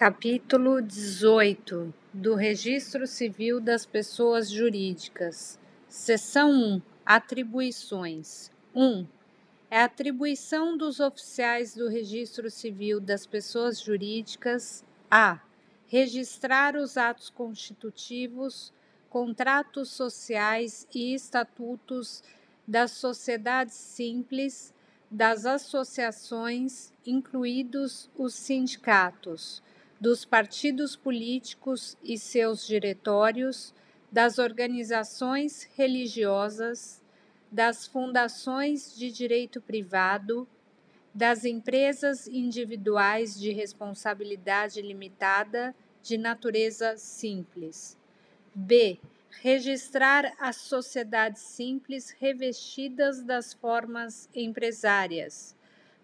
Capítulo dezoito do Registro Civil das Pessoas Jurídicas. Seção 1. Atribuições. 1. É atribuição dos oficiais do Registro Civil das Pessoas Jurídicas a registrar os atos constitutivos, contratos sociais e estatutos das sociedades simples, das associações, incluídos os sindicatos dos partidos políticos e seus diretórios, das organizações religiosas, das fundações de direito privado, das empresas individuais de responsabilidade limitada de natureza simples. B. Registrar as sociedades simples revestidas das formas empresárias,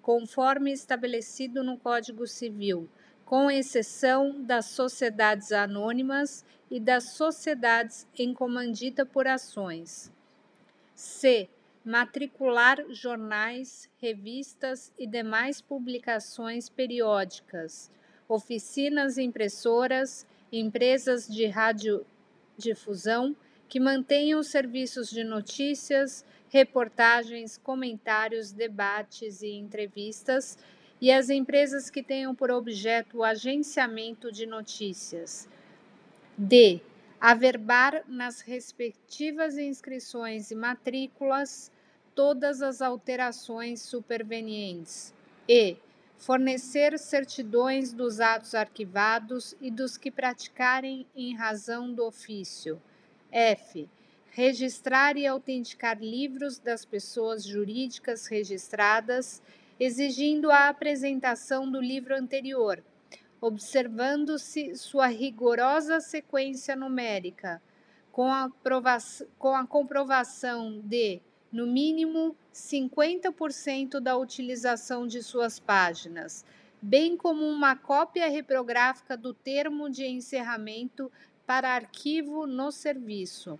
conforme estabelecido no Código Civil com exceção das sociedades anônimas e das sociedades em comandita por ações. C. Matricular jornais, revistas e demais publicações periódicas, oficinas impressoras, empresas de radiodifusão que mantenham serviços de notícias, reportagens, comentários, debates e entrevistas e as empresas que tenham por objeto o agenciamento de notícias. D. Averbar nas respectivas inscrições e matrículas todas as alterações supervenientes. E. Fornecer certidões dos atos arquivados e dos que praticarem em razão do ofício. F. Registrar e autenticar livros das pessoas jurídicas registradas exigindo a apresentação do livro anterior, observando-se sua rigorosa sequência numérica, com a, com a comprovação de, no mínimo, 50% da utilização de suas páginas, bem como uma cópia reprográfica do termo de encerramento para arquivo no serviço.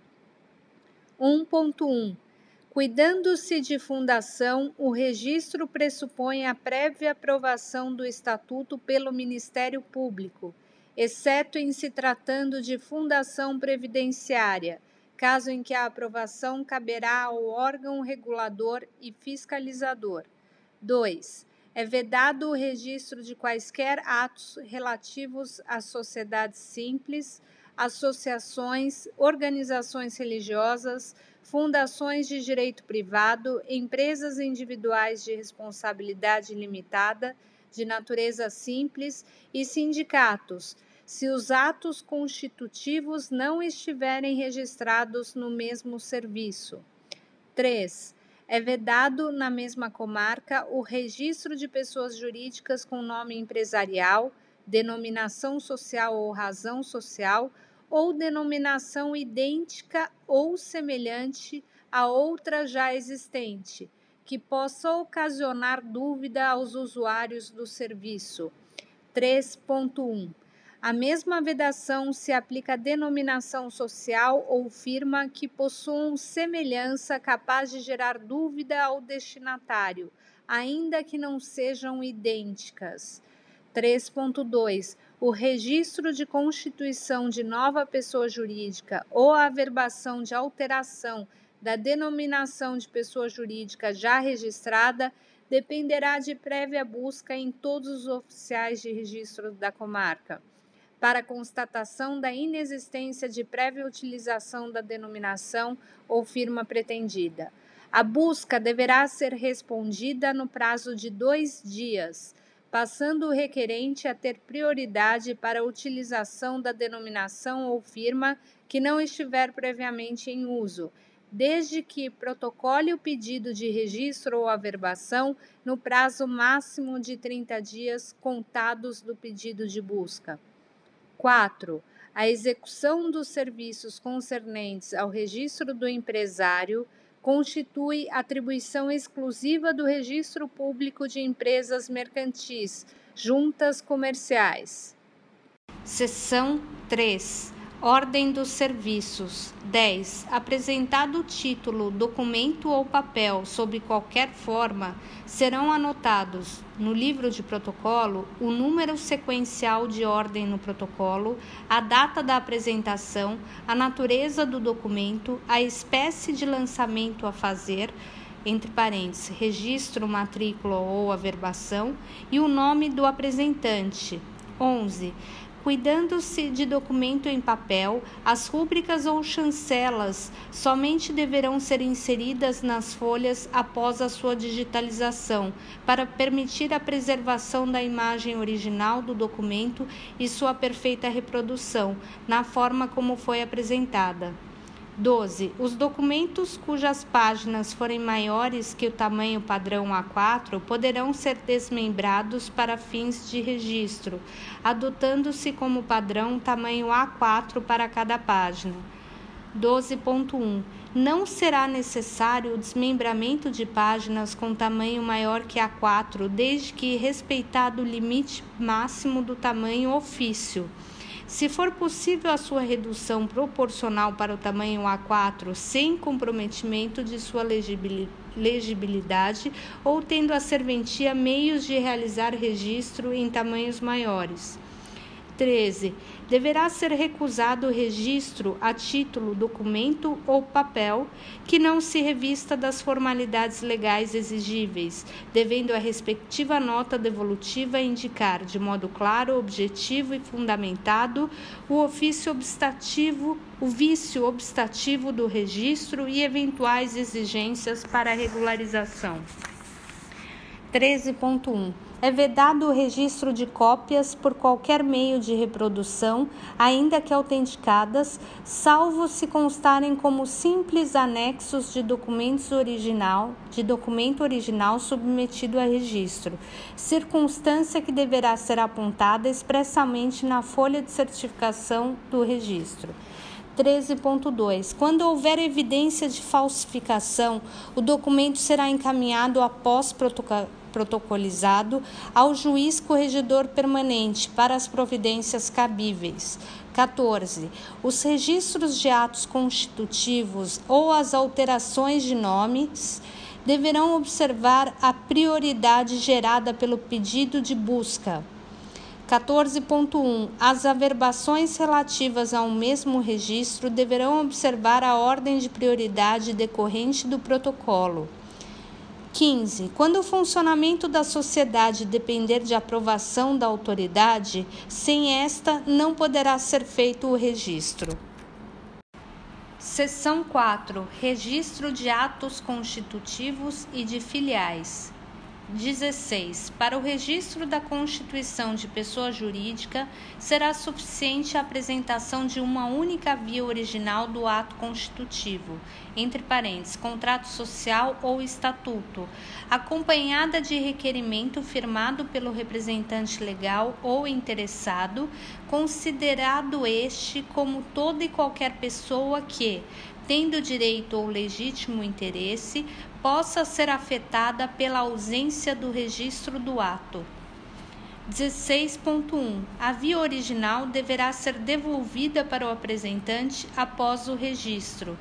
1.1 Cuidando-se de fundação, o registro pressupõe a prévia aprovação do estatuto pelo Ministério Público, exceto em se tratando de fundação previdenciária, caso em que a aprovação caberá ao órgão regulador e fiscalizador. 2. É vedado o registro de quaisquer atos relativos às sociedades simples, associações, organizações religiosas, fundações de direito privado, empresas individuais de responsabilidade limitada, de natureza simples e sindicatos, se os atos constitutivos não estiverem registrados no mesmo serviço. 3. É vedado na mesma comarca o registro de pessoas jurídicas com nome empresarial, denominação social ou razão social ou denominação idêntica ou semelhante a outra já existente, que possa ocasionar dúvida aos usuários do serviço. 3.1. A mesma vedação se aplica à denominação social ou firma que possuam semelhança capaz de gerar dúvida ao destinatário, ainda que não sejam idênticas. 3.2 o registro de constituição de nova pessoa jurídica ou a averbação de alteração da denominação de pessoa jurídica já registrada dependerá de prévia busca em todos os oficiais de registro da comarca. Para constatação da inexistência de prévia utilização da denominação ou firma pretendida. A busca deverá ser respondida no prazo de dois dias passando o requerente a ter prioridade para a utilização da denominação ou firma que não estiver previamente em uso, desde que protocole o pedido de registro ou averbação no prazo máximo de 30 dias contados do pedido de busca. 4. A execução dos serviços concernentes ao registro do empresário constitui atribuição exclusiva do Registro Público de Empresas Mercantis, juntas comerciais. Seção 3. Ordem dos serviços. 10. Apresentado o título, documento ou papel sob qualquer forma, serão anotados no livro de protocolo o número sequencial de ordem no protocolo, a data da apresentação, a natureza do documento, a espécie de lançamento a fazer, entre parênteses, registro, matrícula ou averbação, e o nome do apresentante. 11 Cuidando-se de documento em papel, as rúbricas ou chancelas somente deverão ser inseridas nas folhas após a sua digitalização, para permitir a preservação da imagem original do documento e sua perfeita reprodução, na forma como foi apresentada. 12. Os documentos cujas páginas forem maiores que o tamanho padrão A4 poderão ser desmembrados para fins de registro, adotando-se como padrão tamanho A4 para cada página. 12.1. Não será necessário o desmembramento de páginas com tamanho maior que A4, desde que respeitado o limite máximo do tamanho ofício. Se for possível a sua redução proporcional para o tamanho A4 sem comprometimento de sua legibilidade ou tendo a serventia meios de realizar registro em tamanhos maiores. 13. Deverá ser recusado o registro a título, documento ou papel que não se revista das formalidades legais exigíveis, devendo a respectiva nota devolutiva indicar de modo claro, objetivo e fundamentado o ofício obstativo, o vício obstativo do registro e eventuais exigências para regularização. 13.1 é vedado o registro de cópias por qualquer meio de reprodução, ainda que autenticadas, salvo se constarem como simples anexos de documentos original, de documento original submetido a registro, circunstância que deverá ser apontada expressamente na folha de certificação do registro. 13.2. Quando houver evidência de falsificação, o documento será encaminhado após protocolizado ao juiz corregedor permanente para as providências cabíveis. 14. Os registros de atos constitutivos ou as alterações de nomes deverão observar a prioridade gerada pelo pedido de busca. 14.1. As averbações relativas ao mesmo registro deverão observar a ordem de prioridade decorrente do protocolo. 15. Quando o funcionamento da sociedade depender de aprovação da autoridade, sem esta não poderá ser feito o registro. Seção 4. Registro de atos constitutivos e de filiais. 16. Para o registro da constituição de pessoa jurídica, será suficiente a apresentação de uma única via original do ato constitutivo, entre parênteses, contrato social ou estatuto, acompanhada de requerimento firmado pelo representante legal ou interessado, considerado este como toda e qualquer pessoa que, tendo direito ou legítimo interesse, possa ser afetada pela ausência do registro do ato. 16.1. A via original deverá ser devolvida para o apresentante após o registro.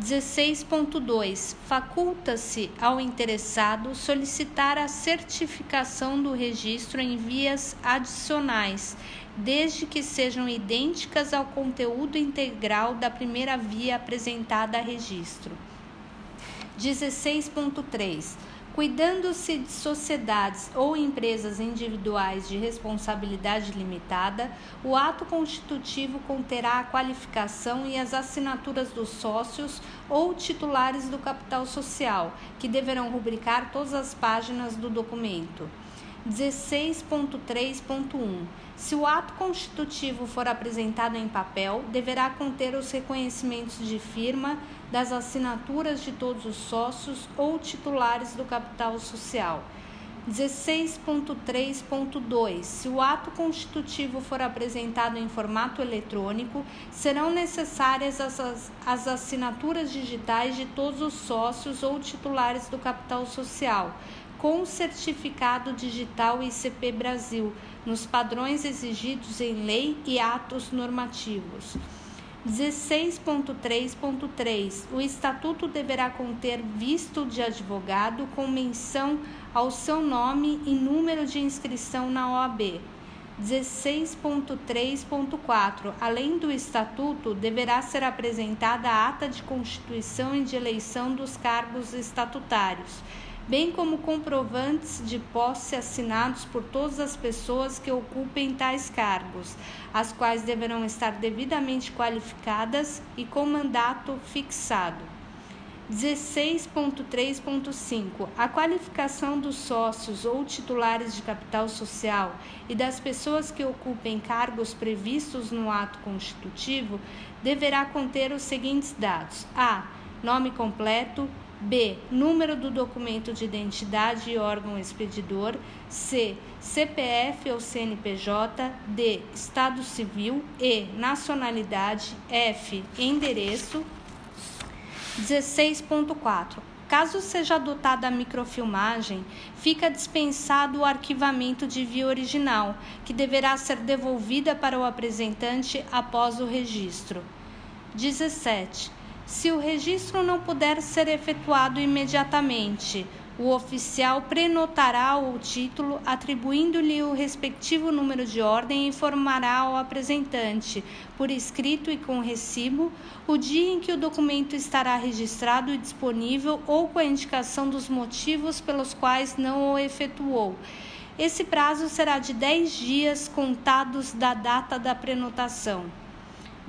16.2. Faculta-se ao interessado solicitar a certificação do registro em vias adicionais, desde que sejam idênticas ao conteúdo integral da primeira via apresentada a registro. 16.3 Cuidando-se de sociedades ou empresas individuais de responsabilidade limitada, o ato constitutivo conterá a qualificação e as assinaturas dos sócios ou titulares do capital social, que deverão rubricar todas as páginas do documento. 16.3.1 Se o ato constitutivo for apresentado em papel, deverá conter os reconhecimentos de firma das assinaturas de todos os sócios ou titulares do capital social. 16.3.2 Se o ato constitutivo for apresentado em formato eletrônico, serão necessárias as, as assinaturas digitais de todos os sócios ou titulares do capital social com certificado digital ICP Brasil, nos padrões exigidos em lei e atos normativos. 16.3.3 O estatuto deverá conter visto de advogado com menção ao seu nome e número de inscrição na OAB. 16.3.4 Além do estatuto, deverá ser apresentada a ata de constituição e de eleição dos cargos estatutários bem como comprovantes de posse assinados por todas as pessoas que ocupem tais cargos, as quais deverão estar devidamente qualificadas e com mandato fixado. 16.3.5 A qualificação dos sócios ou titulares de capital social e das pessoas que ocupem cargos previstos no ato constitutivo deverá conter os seguintes dados: a. Nome completo, B. Número do documento de identidade e órgão expedidor. C. CPF ou CNPJ. D. Estado civil. E. Nacionalidade. F. Endereço. 16.4. Caso seja adotada a microfilmagem, fica dispensado o arquivamento de via original, que deverá ser devolvida para o apresentante após o registro. 17. Se o registro não puder ser efetuado imediatamente, o oficial prenotará o título, atribuindo-lhe o respectivo número de ordem e informará ao apresentante, por escrito e com recibo, o dia em que o documento estará registrado e disponível ou com a indicação dos motivos pelos quais não o efetuou. Esse prazo será de 10 dias contados da data da prenotação.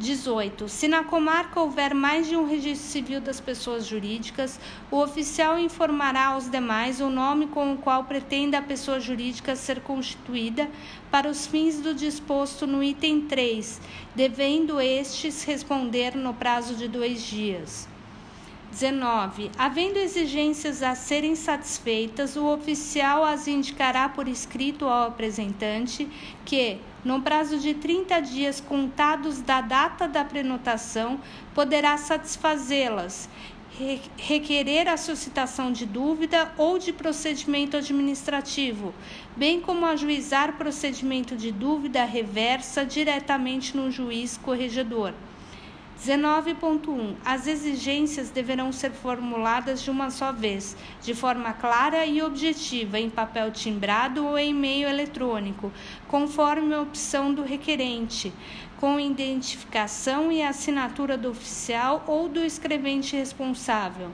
18. Se na comarca houver mais de um registro civil das pessoas jurídicas, o oficial informará aos demais o nome com o qual pretende a pessoa jurídica ser constituída para os fins do disposto no item 3, devendo estes responder no prazo de dois dias. 19. Havendo exigências a serem satisfeitas, o oficial as indicará por escrito ao apresentante que, no prazo de 30 dias contados da data da prenotação, poderá satisfazê-las, requerer a suscitação de dúvida ou de procedimento administrativo, bem como ajuizar procedimento de dúvida reversa diretamente no juiz corregedor. 19.1. As exigências deverão ser formuladas de uma só vez, de forma clara e objetiva, em papel timbrado ou em meio eletrônico, conforme a opção do requerente, com identificação e assinatura do oficial ou do escrevente responsável.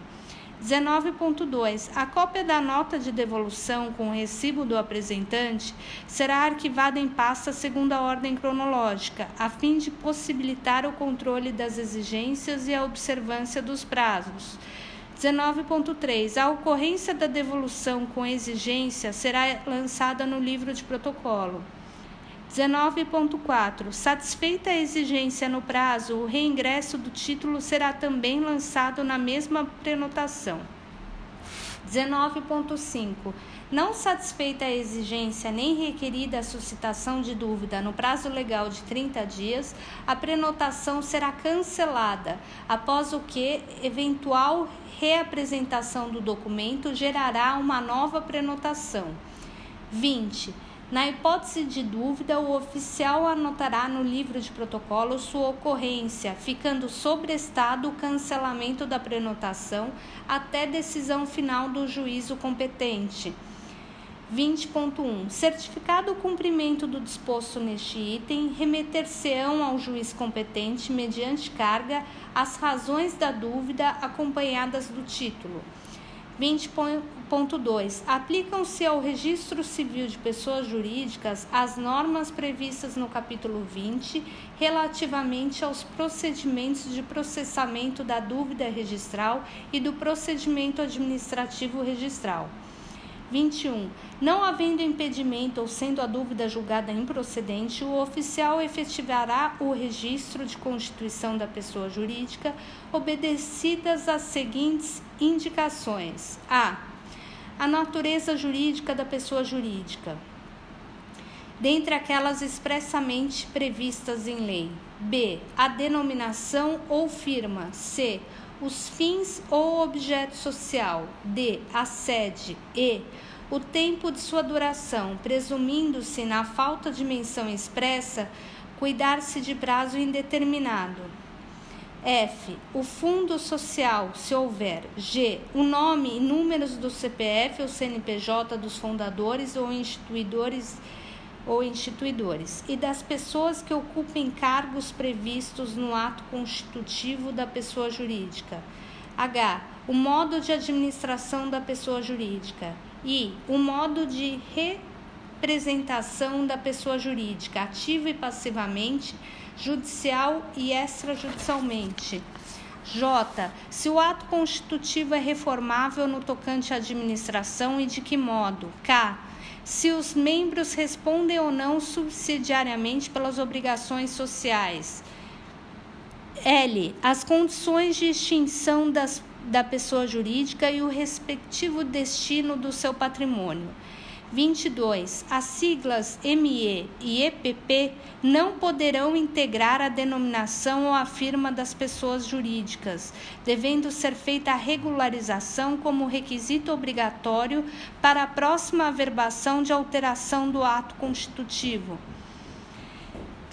19.2. A cópia da nota de devolução com o recibo do apresentante será arquivada em pasta segundo a ordem cronológica, a fim de possibilitar o controle das exigências e a observância dos prazos. 19.3. A ocorrência da devolução com exigência será lançada no livro de protocolo. 19.4. Satisfeita a exigência no prazo, o reingresso do título será também lançado na mesma prenotação. 19.5. Não satisfeita a exigência nem requerida a suscitação de dúvida no prazo legal de 30 dias, a prenotação será cancelada, após o que eventual reapresentação do documento gerará uma nova prenotação. 20. Na hipótese de dúvida, o oficial anotará no livro de protocolo sua ocorrência, ficando sobrestado o cancelamento da prenotação até decisão final do juízo competente. 20.1. Certificado o cumprimento do disposto neste item, remeter-se-ão ao juiz competente, mediante carga, as razões da dúvida acompanhadas do título. 20.2. Aplicam-se ao registro civil de pessoas jurídicas as normas previstas no capítulo 20 relativamente aos procedimentos de processamento da dúvida registral e do procedimento administrativo registral. 21. Não havendo impedimento ou sendo a dúvida julgada improcedente, o oficial efetivará o registro de constituição da pessoa jurídica, obedecidas as seguintes indicações: a. A natureza jurídica da pessoa jurídica, dentre aquelas expressamente previstas em lei. B. A denominação ou firma. C os fins ou objeto social, D, a sede, E, o tempo de sua duração, presumindo-se, na falta de menção expressa, cuidar-se de prazo indeterminado. F. O fundo social, se houver. G. O nome e números do CPF ou CNPJ dos fundadores ou instituidores ou instituidores e das pessoas que ocupem cargos previstos no ato constitutivo da pessoa jurídica. H. O modo de administração da pessoa jurídica. I. O modo de representação da pessoa jurídica, ativa e passivamente, judicial e extrajudicialmente. J. Se o ato constitutivo é reformável no tocante à administração e de que modo. K se os membros respondem ou não subsidiariamente pelas obrigações sociais. L. As condições de extinção das, da pessoa jurídica e o respectivo destino do seu patrimônio. 22. As siglas ME e EPP não poderão integrar a denominação ou a firma das pessoas jurídicas, devendo ser feita a regularização como requisito obrigatório para a próxima averbação de alteração do ato constitutivo.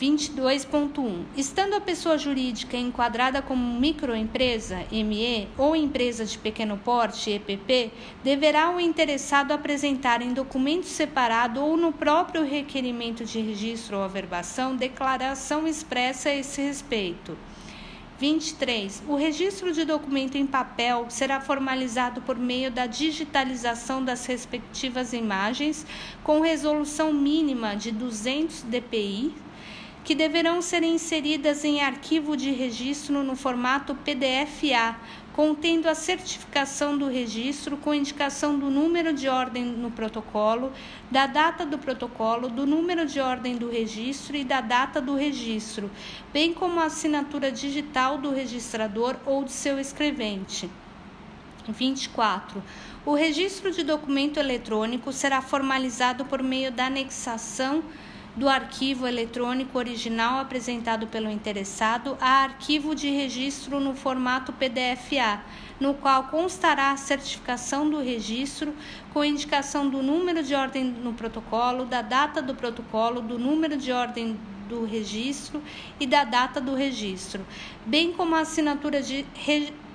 22.1. Estando a pessoa jurídica enquadrada como microempresa, ME, ou empresa de pequeno porte, EPP, deverá o interessado apresentar em documento separado ou no próprio requerimento de registro ou averbação declaração expressa a esse respeito. 23. O registro de documento em papel será formalizado por meio da digitalização das respectivas imagens com resolução mínima de 200 dpi que deverão ser inseridas em arquivo de registro no formato PDF-A, contendo a certificação do registro com indicação do número de ordem no protocolo, da data do protocolo, do número de ordem do registro e da data do registro, bem como a assinatura digital do registrador ou de seu escrevente. 24. O registro de documento eletrônico será formalizado por meio da anexação do arquivo eletrônico original apresentado pelo interessado a arquivo de registro no formato PDF-A, no qual constará a certificação do registro com indicação do número de ordem no protocolo, da data do protocolo, do número de ordem do registro e da data do registro, bem como a assinatura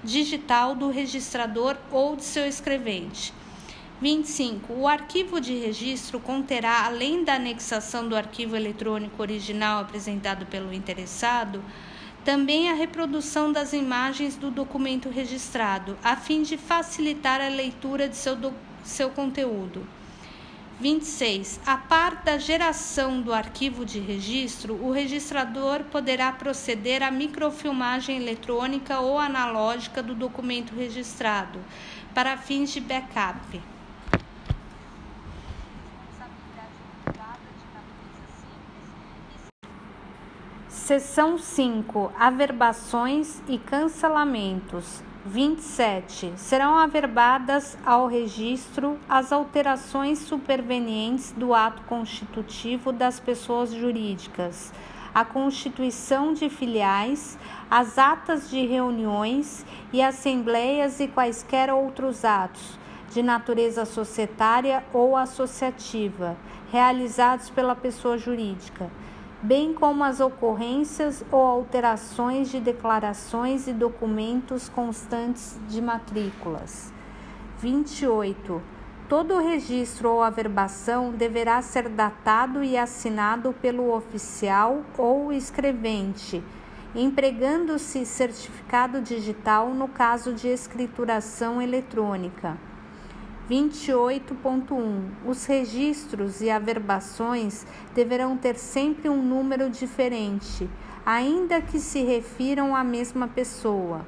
digital do registrador ou de seu escrevente. 25. O arquivo de registro conterá, além da anexação do arquivo eletrônico original apresentado pelo interessado, também a reprodução das imagens do documento registrado, a fim de facilitar a leitura de seu, do, seu conteúdo. 26. A par da geração do arquivo de registro, o registrador poderá proceder à microfilmagem eletrônica ou analógica do documento registrado, para fins de backup. Seção 5. Averbações e cancelamentos. 27. Serão averbadas ao registro as alterações supervenientes do ato constitutivo das pessoas jurídicas, a constituição de filiais, as atas de reuniões e assembleias e quaisquer outros atos de natureza societária ou associativa, realizados pela pessoa jurídica bem como as ocorrências ou alterações de declarações e documentos constantes de matrículas. 28. Todo registro ou averbação deverá ser datado e assinado pelo oficial ou escrevente, empregando-se certificado digital no caso de escrituração eletrônica. 28.1. Os registros e averbações deverão ter sempre um número diferente, ainda que se refiram à mesma pessoa.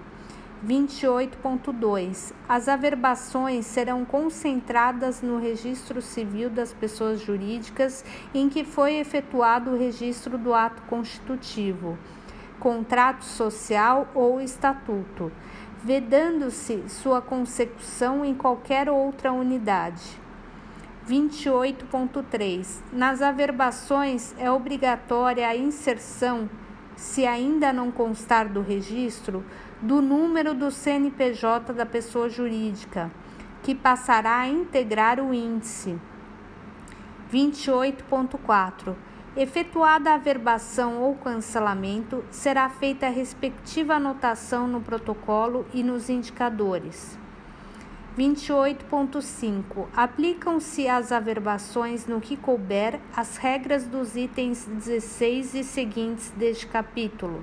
28.2. As averbações serão concentradas no registro civil das pessoas jurídicas em que foi efetuado o registro do ato constitutivo, contrato social ou estatuto vedando-se sua consecução em qualquer outra unidade. 28.3. Nas averbações é obrigatória a inserção, se ainda não constar do registro, do número do CNPJ da pessoa jurídica, que passará a integrar o índice. 28.4 Efetuada a averbação ou cancelamento, será feita a respectiva anotação no protocolo e nos indicadores. 28.5. Aplicam-se às averbações no que couber as regras dos itens 16 e seguintes deste capítulo.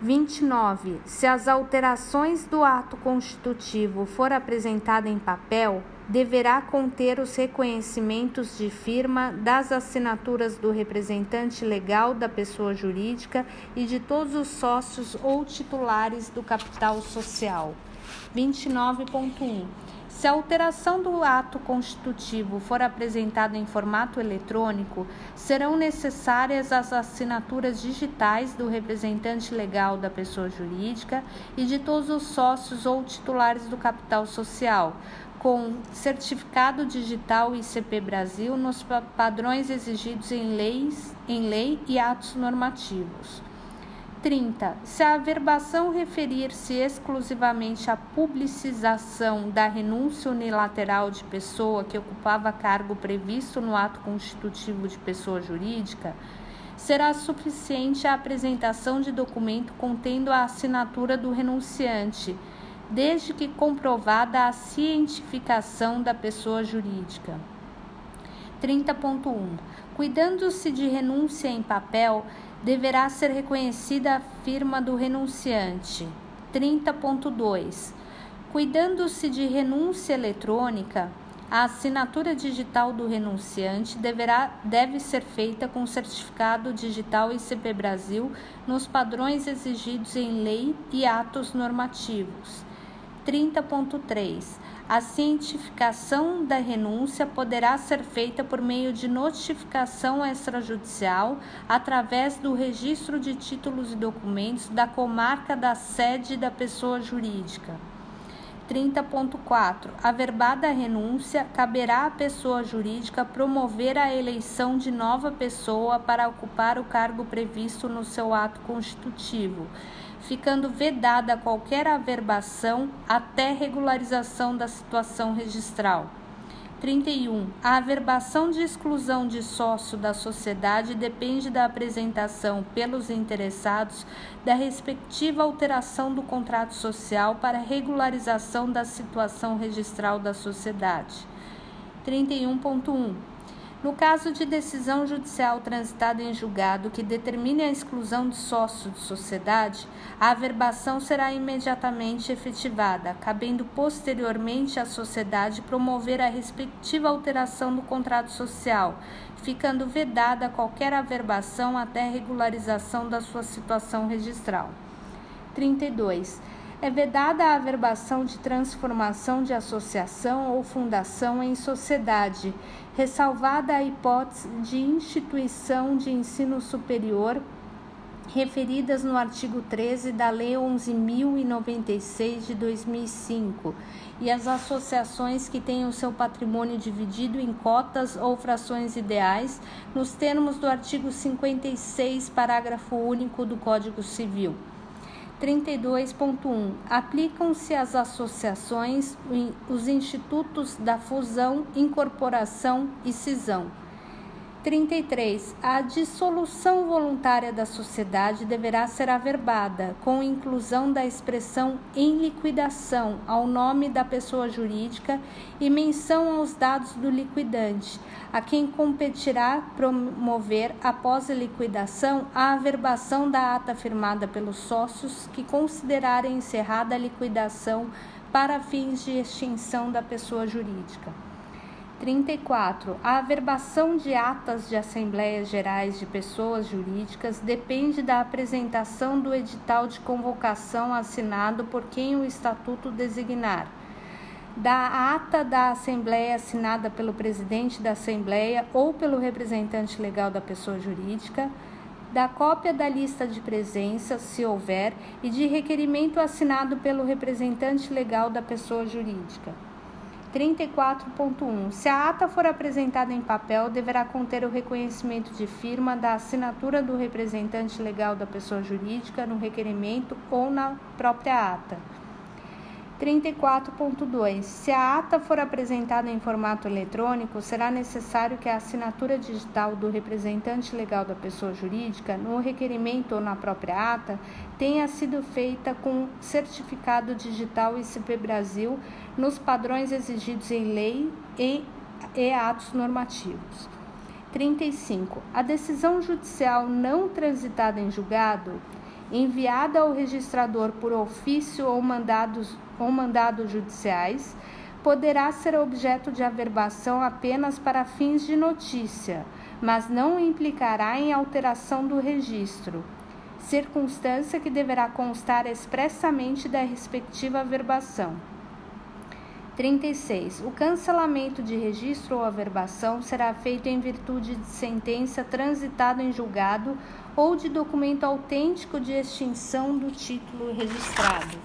29. Se as alterações do ato constitutivo for apresentada em papel, deverá conter os reconhecimentos de firma das assinaturas do representante legal da pessoa jurídica e de todos os sócios ou titulares do capital social. 29.1. Se a alteração do ato constitutivo for apresentada em formato eletrônico, serão necessárias as assinaturas digitais do representante legal da pessoa jurídica e de todos os sócios ou titulares do capital social, com certificado digital ICP Brasil nos padrões exigidos em, leis, em lei e atos normativos. 30. Se a averbação referir-se exclusivamente à publicização da renúncia unilateral de pessoa que ocupava cargo previsto no ato constitutivo de pessoa jurídica, será suficiente a apresentação de documento contendo a assinatura do renunciante desde que comprovada a cientificação da pessoa jurídica. 30.1. Cuidando-se de renúncia em papel, deverá ser reconhecida a firma do renunciante. 30.2. Cuidando-se de renúncia eletrônica, a assinatura digital do renunciante deverá, deve ser feita com certificado digital ICP Brasil nos padrões exigidos em lei e atos normativos. 30.3. A cientificação da renúncia poderá ser feita por meio de notificação extrajudicial através do registro de títulos e documentos da comarca da sede da pessoa jurídica. 30.4. Averbada a renúncia, caberá à pessoa jurídica promover a eleição de nova pessoa para ocupar o cargo previsto no seu ato constitutivo ficando vedada qualquer averbação até regularização da situação registral. 31. A averbação de exclusão de sócio da sociedade depende da apresentação pelos interessados da respectiva alteração do contrato social para regularização da situação registral da sociedade. 31.1. No caso de decisão judicial transitada em julgado que determine a exclusão de sócio de sociedade, a averbação será imediatamente efetivada, cabendo posteriormente à sociedade promover a respectiva alteração do contrato social, ficando vedada qualquer averbação até regularização da sua situação registral. 32 é vedada a averbação de transformação de associação ou fundação em sociedade, ressalvada a hipótese de instituição de ensino superior referidas no artigo 13 da Lei 11.096 de 2005 e as associações que tenham seu patrimônio dividido em cotas ou frações ideais, nos termos do artigo 56, parágrafo único do Código Civil. 32.1 Aplicam-se às associações os institutos da fusão, incorporação e cisão. 33. A dissolução voluntária da sociedade deverá ser averbada, com inclusão da expressão em liquidação ao nome da pessoa jurídica e menção aos dados do liquidante, a quem competirá promover, após a liquidação, a averbação da ata firmada pelos sócios que considerarem encerrada a liquidação para fins de extinção da pessoa jurídica. 34. A averbação de atas de assembleias gerais de pessoas jurídicas depende da apresentação do edital de convocação assinado por quem o estatuto designar, da ata da assembleia assinada pelo presidente da assembleia ou pelo representante legal da pessoa jurídica, da cópia da lista de presença, se houver, e de requerimento assinado pelo representante legal da pessoa jurídica. 34.1. Se a ata for apresentada em papel, deverá conter o reconhecimento de firma da assinatura do representante legal da pessoa jurídica no requerimento ou na própria ata. 34.2. Se a ata for apresentada em formato eletrônico, será necessário que a assinatura digital do representante legal da pessoa jurídica, no requerimento ou na própria ata, tenha sido feita com certificado digital ICP Brasil nos padrões exigidos em lei e, e atos normativos. 35. A decisão judicial não transitada em julgado enviada ao registrador por ofício ou mandados ou mandados judiciais, poderá ser objeto de averbação apenas para fins de notícia, mas não implicará em alteração do registro, circunstância que deverá constar expressamente da respectiva averbação. 36. O cancelamento de registro ou averbação será feito em virtude de sentença transitada em julgado ou de documento autêntico de extinção do título registrado.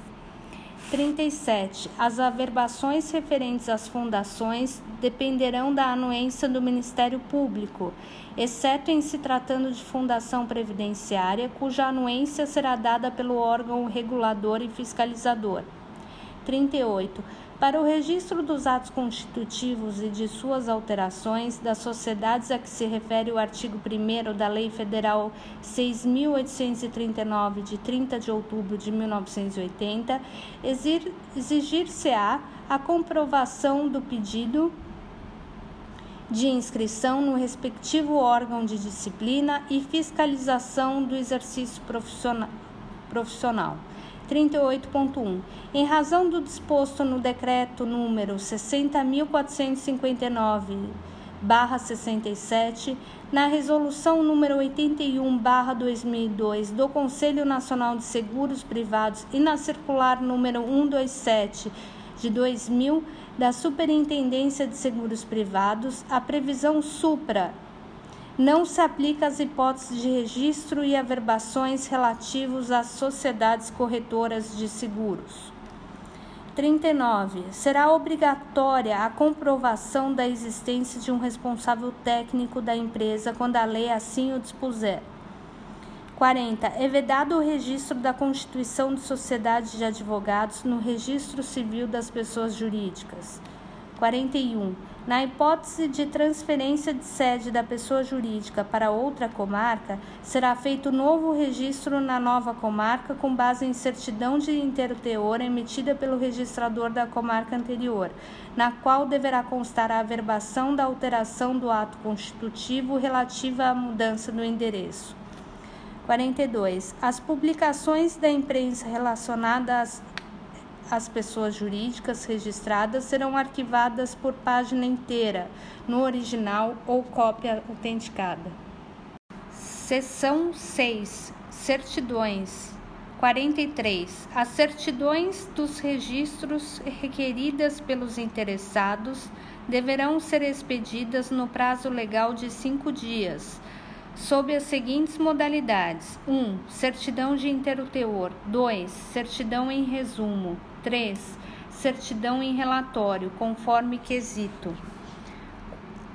37. As averbações referentes às fundações dependerão da anuência do Ministério Público, exceto em se tratando de fundação previdenciária, cuja anuência será dada pelo órgão regulador e fiscalizador. 38 para o registro dos atos constitutivos e de suas alterações das sociedades a que se refere o artigo 1 da Lei Federal 6.839, de 30 de outubro de 1980, exigir-se-á a comprovação do pedido de inscrição no respectivo órgão de disciplina e fiscalização do exercício profissional. 38.1. Em razão do disposto no decreto número 60.459 67, na resolução número 81 2002 do Conselho Nacional de Seguros Privados e na circular número 127 de 2000 da Superintendência de Seguros Privados, a previsão supra não se aplica às hipóteses de registro e averbações relativos às sociedades corretoras de seguros. 39. Será obrigatória a comprovação da existência de um responsável técnico da empresa quando a lei assim o dispuser. 40. É vedado o registro da constituição de sociedades de advogados no registro civil das pessoas jurídicas. 41. Na hipótese de transferência de sede da pessoa jurídica para outra comarca, será feito novo registro na nova comarca com base em certidão de inteiro teor emitida pelo registrador da comarca anterior, na qual deverá constar a averbação da alteração do ato constitutivo relativa à mudança do endereço. 42. As publicações da imprensa relacionadas as pessoas jurídicas registradas serão arquivadas por página inteira, no original ou cópia autenticada. Seção 6. Certidões. 43. As certidões dos registros requeridas pelos interessados deverão ser expedidas no prazo legal de cinco dias, sob as seguintes modalidades: 1. Um, certidão de inteiro teor. 2. Certidão em resumo. 3. Certidão em relatório, conforme quesito.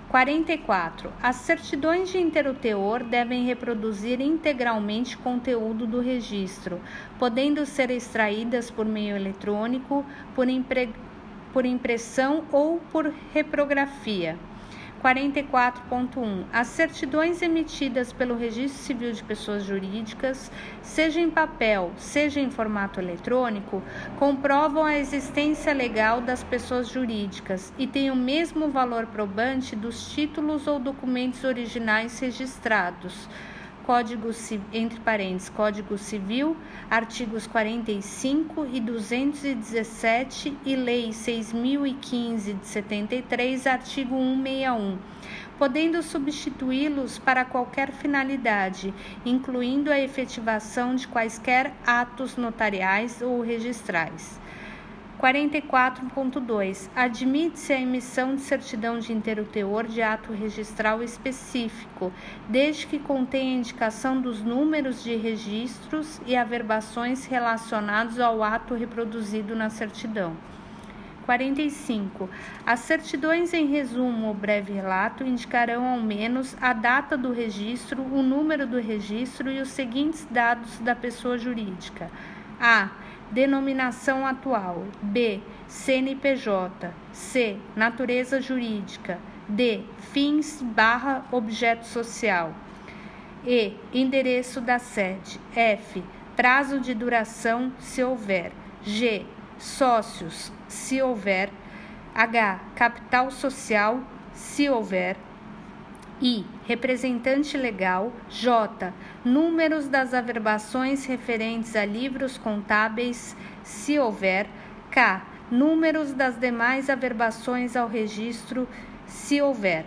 44. As certidões de inteiro teor devem reproduzir integralmente conteúdo do registro, podendo ser extraídas por meio eletrônico, por, impre... por impressão ou por reprografia. 44.1. As certidões emitidas pelo Registro Civil de Pessoas Jurídicas, seja em papel, seja em formato eletrônico, comprovam a existência legal das pessoas jurídicas e têm o mesmo valor probante dos títulos ou documentos originais registrados Código, entre parênteses, Código Civil, artigos 45 e 217 e Lei 6015 de 73, artigo 161, podendo substituí-los para qualquer finalidade, incluindo a efetivação de quaisquer atos notariais ou registrais. 44.2. Admite-se a emissão de certidão de inteiro teor de ato registral específico, desde que contenha indicação dos números de registros e averbações relacionados ao ato reproduzido na certidão. 45. As certidões em resumo ou breve relato indicarão ao menos a data do registro, o número do registro e os seguintes dados da pessoa jurídica: a Denominação atual. B. CNPJ. C. Natureza jurídica. D. Fins barra objeto social. E. Endereço da sede. F. Prazo de duração, se houver. G. Sócios, se houver. H. Capital social, se houver. I. Representante legal. J. Números das averbações referentes a livros contábeis, se houver. K. Números das demais averbações ao registro, se houver.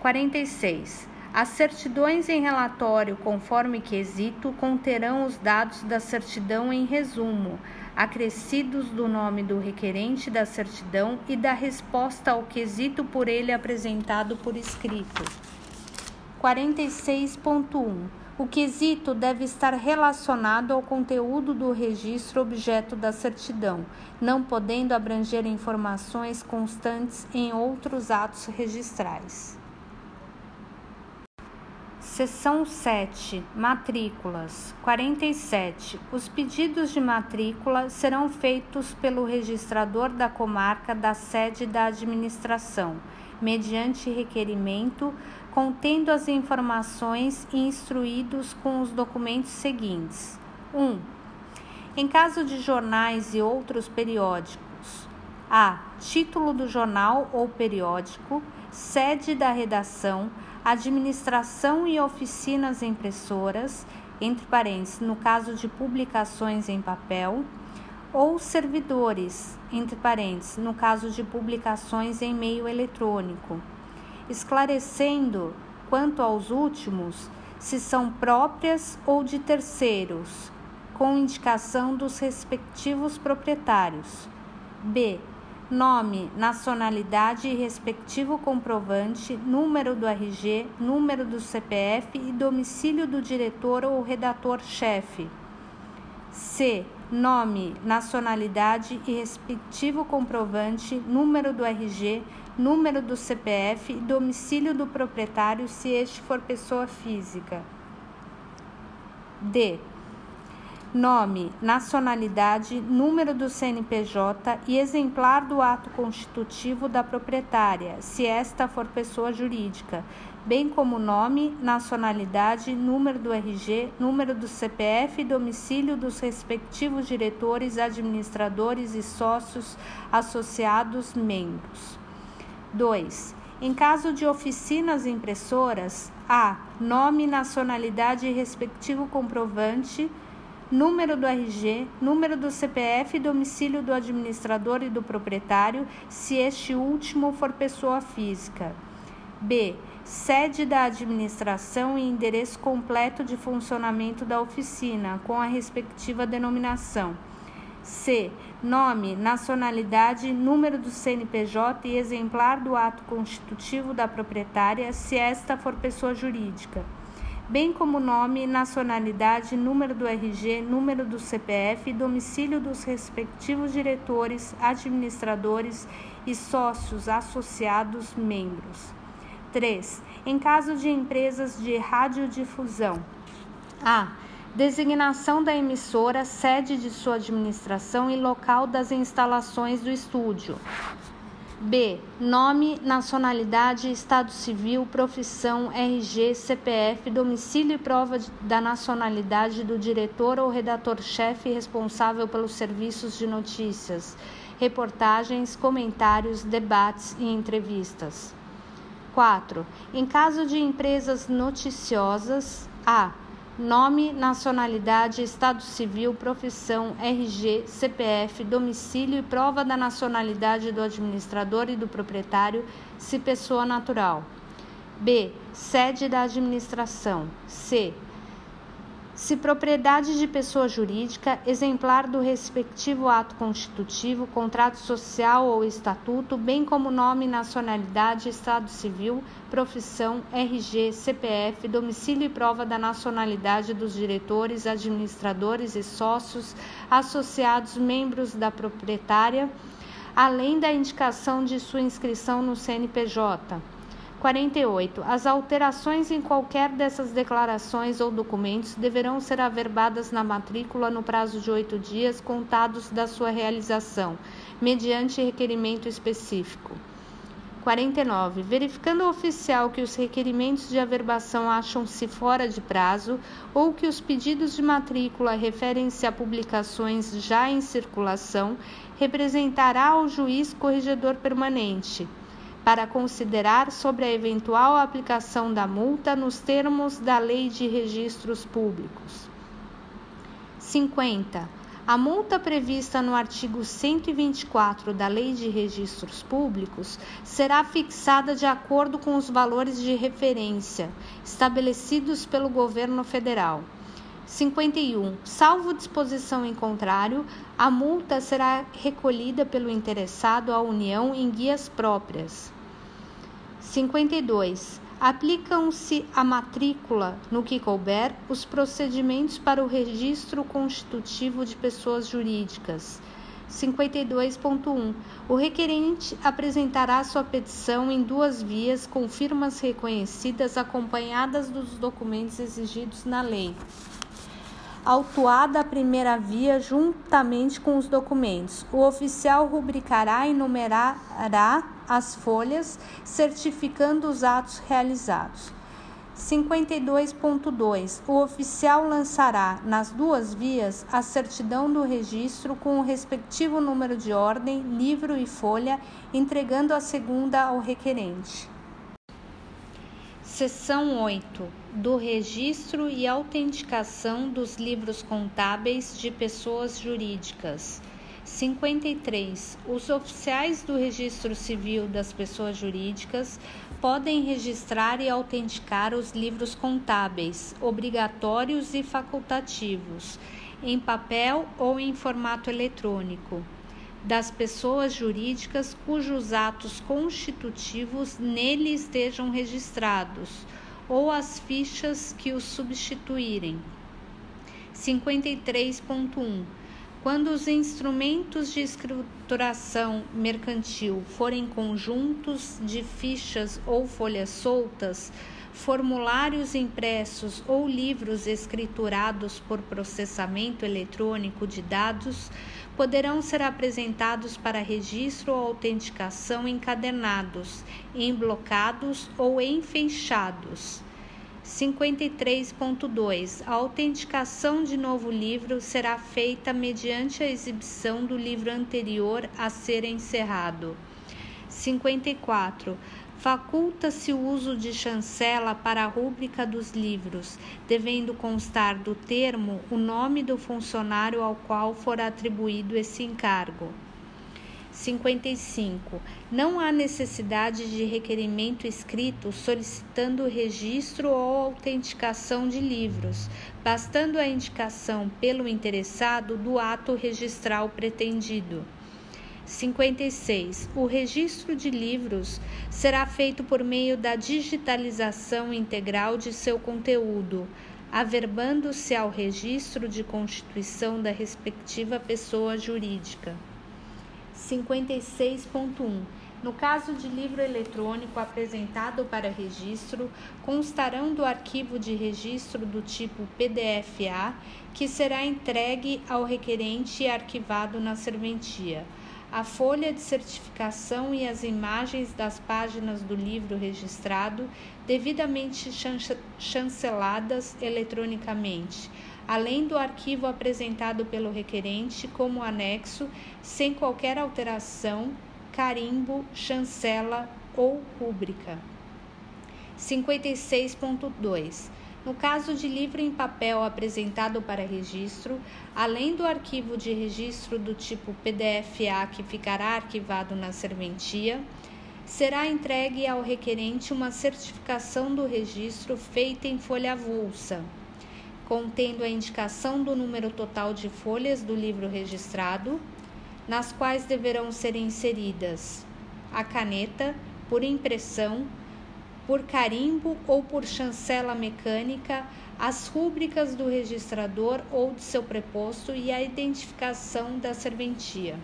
46. As certidões em relatório, conforme quesito, conterão os dados da certidão em resumo, acrescidos do nome do requerente da certidão e da resposta ao quesito por ele apresentado por escrito. 46.1. O quesito deve estar relacionado ao conteúdo do registro objeto da certidão, não podendo abranger informações constantes em outros atos registrais. Seção 7. Matrículas. 47. Os pedidos de matrícula serão feitos pelo registrador da comarca da sede da administração, mediante requerimento contendo as informações e instruídos com os documentos seguintes: 1. Um, em caso de jornais e outros periódicos, a. Título do jornal ou periódico, sede da redação, administração e oficinas impressoras, entre parênteses, no caso de publicações em papel, ou servidores, entre parênteses, no caso de publicações em meio eletrônico esclarecendo, quanto aos últimos, se são próprias ou de terceiros, com indicação dos respectivos proprietários. B. Nome, nacionalidade e respectivo comprovante, número do RG, número do CPF e domicílio do diretor ou redator-chefe. C. Nome, nacionalidade e respectivo comprovante, número do RG, número do CPF e domicílio do proprietário, se este for pessoa física. D. Nome, nacionalidade, número do CNPJ e exemplar do ato constitutivo da proprietária, se esta for pessoa jurídica, bem como nome, nacionalidade, número do RG, número do CPF e domicílio dos respectivos diretores, administradores e sócios associados membros. 2. Em caso de oficinas impressoras, a. Nome, nacionalidade e respectivo comprovante, número do RG, número do CPF e domicílio do administrador e do proprietário, se este último for pessoa física. B. Sede da administração e endereço completo de funcionamento da oficina, com a respectiva denominação. C. Nome, nacionalidade, número do CNPJ e exemplar do ato constitutivo da proprietária, se esta for pessoa jurídica, bem como nome, nacionalidade, número do RG, número do CPF e domicílio dos respectivos diretores, administradores e sócios associados membros. 3. Em caso de empresas de radiodifusão, a designação da emissora, sede de sua administração e local das instalações do estúdio. B. Nome, nacionalidade, estado civil, profissão, RG, CPF, domicílio e prova da nacionalidade do diretor ou redator-chefe responsável pelos serviços de notícias, reportagens, comentários, debates e entrevistas. 4. Em caso de empresas noticiosas, A nome, nacionalidade, estado civil, profissão, RG, CPF, domicílio e prova da nacionalidade do administrador e do proprietário, se pessoa natural. B. Sede da administração. C se propriedade de pessoa jurídica, exemplar do respectivo ato constitutivo, contrato social ou estatuto, bem como nome, nacionalidade, estado civil, profissão, RG, CPF, domicílio e prova da nacionalidade dos diretores, administradores e sócios, associados, membros da proprietária, além da indicação de sua inscrição no CNPJ. 48. As alterações em qualquer dessas declarações ou documentos deverão ser averbadas na matrícula no prazo de oito dias contados da sua realização, mediante requerimento específico. 49. Verificando o oficial que os requerimentos de averbação acham-se fora de prazo ou que os pedidos de matrícula referem-se a publicações já em circulação, representará ao juiz corregedor permanente para considerar sobre a eventual aplicação da multa nos termos da Lei de Registros Públicos. 50. A multa prevista no artigo 124 da Lei de Registros Públicos será fixada de acordo com os valores de referência estabelecidos pelo governo federal. 51. Salvo disposição em contrário, a multa será recolhida pelo interessado à União em guias próprias. 52. Aplicam-se à matrícula, no que couber, os procedimentos para o registro constitutivo de pessoas jurídicas. 52.1. O requerente apresentará sua petição em duas vias com firmas reconhecidas acompanhadas dos documentos exigidos na lei autuada a primeira via juntamente com os documentos. O oficial rubricará e numerará as folhas, certificando os atos realizados. 52.2. O oficial lançará nas duas vias a certidão do registro com o respectivo número de ordem, livro e folha, entregando a segunda ao requerente. Seção 8 do Registro e Autenticação dos Livros Contábeis de Pessoas Jurídicas. 53. Os oficiais do Registro Civil das Pessoas Jurídicas podem registrar e autenticar os livros contábeis, obrigatórios e facultativos, em papel ou em formato eletrônico das pessoas jurídicas cujos atos constitutivos nele estejam registrados, ou as fichas que os substituírem. 53.1 Quando os instrumentos de escrituração mercantil forem conjuntos de fichas ou folhas soltas, formulários impressos ou livros escriturados por processamento eletrônico de dados, poderão ser apresentados para registro ou autenticação encadernados, emblocados ou enfeixados. 53.2 A autenticação de novo livro será feita mediante a exibição do livro anterior a ser encerrado. 54 Faculta-se o uso de chancela para a rúbrica dos livros, devendo constar do termo o nome do funcionário ao qual for atribuído esse encargo. 55. Não há necessidade de requerimento escrito solicitando registro ou autenticação de livros, bastando a indicação pelo interessado do ato registral pretendido. 56. O registro de livros será feito por meio da digitalização integral de seu conteúdo, averbando-se ao registro de constituição da respectiva pessoa jurídica. 56.1. No caso de livro eletrônico apresentado para registro, constarão do arquivo de registro do tipo PDF-A, que será entregue ao requerente e arquivado na serventia a folha de certificação e as imagens das páginas do livro registrado, devidamente chanceladas eletronicamente, além do arquivo apresentado pelo requerente como anexo, sem qualquer alteração, carimbo, chancela ou rúbrica. 56.2 no caso de livro em papel apresentado para registro, além do arquivo de registro do tipo PDF-A que ficará arquivado na serventia, será entregue ao requerente uma certificação do registro feita em folha avulsa, contendo a indicação do número total de folhas do livro registrado, nas quais deverão ser inseridas a caneta, por impressão, por carimbo ou por chancela mecânica, as rúbricas do registrador ou de seu preposto e a identificação da serventia.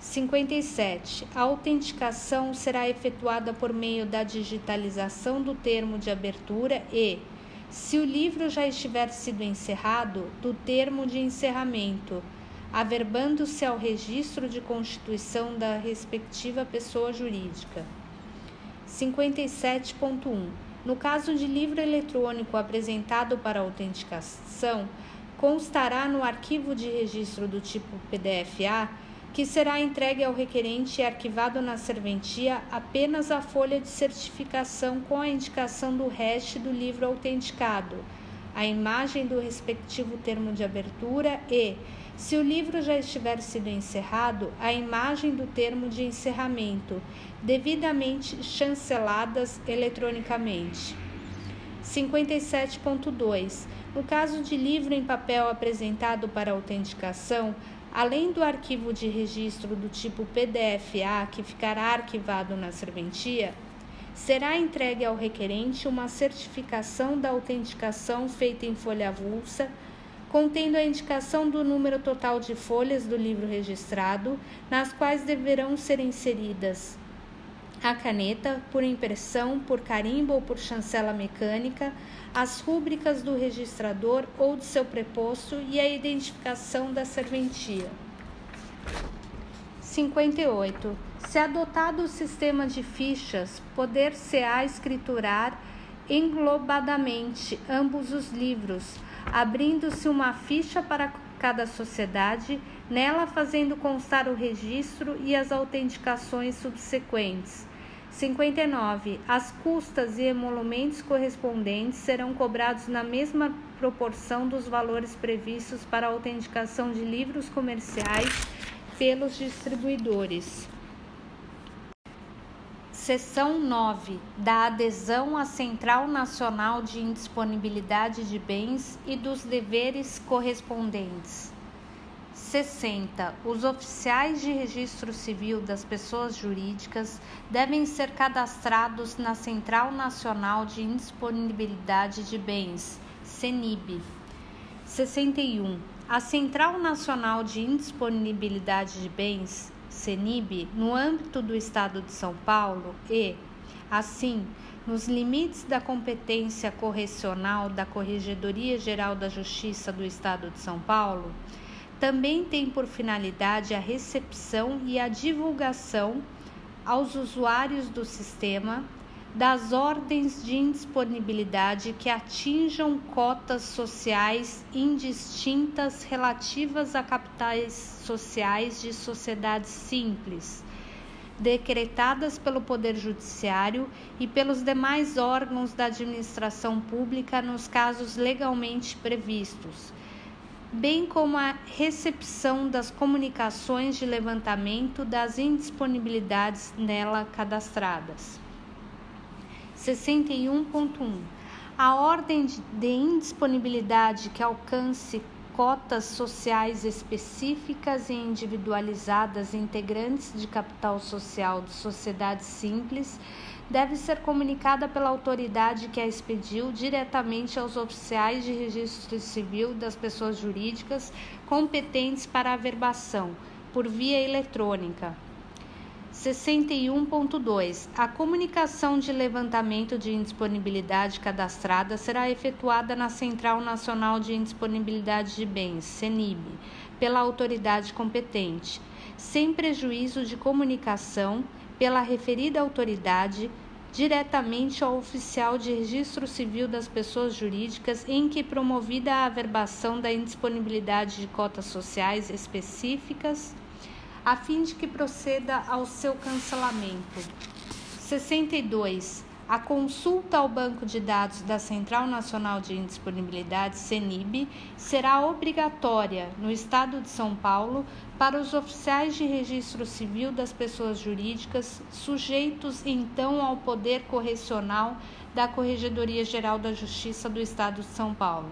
57. A autenticação será efetuada por meio da digitalização do termo de abertura e, se o livro já estiver sido encerrado, do termo de encerramento, averbando-se ao registro de constituição da respectiva pessoa jurídica. 57.1. No caso de livro eletrônico apresentado para autenticação, constará no arquivo de registro do tipo PDF-A que será entregue ao requerente e arquivado na serventia apenas a folha de certificação com a indicação do hash do livro autenticado, a imagem do respectivo termo de abertura e, se o livro já estiver sido encerrado, a imagem do termo de encerramento, devidamente chanceladas eletronicamente. 57.2. No caso de livro em papel apresentado para autenticação, além do arquivo de registro do tipo PDF-A que ficará arquivado na serventia, será entregue ao requerente uma certificação da autenticação feita em folha avulsa, contendo a indicação do número total de folhas do livro registrado, nas quais deverão ser inseridas a caneta, por impressão, por carimbo ou por chancela mecânica, as rúbricas do registrador ou de seu preposto e a identificação da serventia. 58. Se adotado o sistema de fichas, poder-se-á escriturar englobadamente ambos os livros, abrindo-se uma ficha para cada sociedade, nela fazendo constar o registro e as autenticações subsequentes. 59. As custas e emolumentos correspondentes serão cobrados na mesma proporção dos valores previstos para a autenticação de livros comerciais pelos distribuidores. Seção 9. Da adesão à Central Nacional de Indisponibilidade de Bens e dos deveres correspondentes. 60. Os oficiais de registro civil das pessoas jurídicas devem ser cadastrados na Central Nacional de Indisponibilidade de Bens, CENIB. 61. A Central Nacional de Indisponibilidade de Bens, CENIB, no âmbito do Estado de São Paulo e, assim, nos limites da competência correcional da Corregedoria Geral da Justiça do Estado de São Paulo, também tem por finalidade a recepção e a divulgação aos usuários do sistema das ordens de indisponibilidade que atinjam cotas sociais indistintas relativas a capitais sociais de sociedades simples, decretadas pelo Poder Judiciário e pelos demais órgãos da administração pública nos casos legalmente previstos bem como a recepção das comunicações de levantamento das indisponibilidades nela cadastradas. 61.1 A ordem de indisponibilidade que alcance cotas sociais específicas e individualizadas integrantes de capital social de sociedades simples deve ser comunicada pela autoridade que a expediu diretamente aos oficiais de registro civil das pessoas jurídicas competentes para a averbação, por via eletrônica. 61.2. A comunicação de levantamento de indisponibilidade cadastrada será efetuada na Central Nacional de Indisponibilidade de Bens, CENIB, pela autoridade competente, sem prejuízo de comunicação pela referida autoridade diretamente ao oficial de registro civil das pessoas jurídicas em que promovida a averbação da indisponibilidade de cotas sociais específicas, a fim de que proceda ao seu cancelamento. 62. A consulta ao banco de dados da Central Nacional de Indisponibilidade, CENIB, será obrigatória no Estado de São Paulo para os oficiais de registro civil das pessoas jurídicas, sujeitos então ao poder correcional da Corregedoria Geral da Justiça do Estado de São Paulo,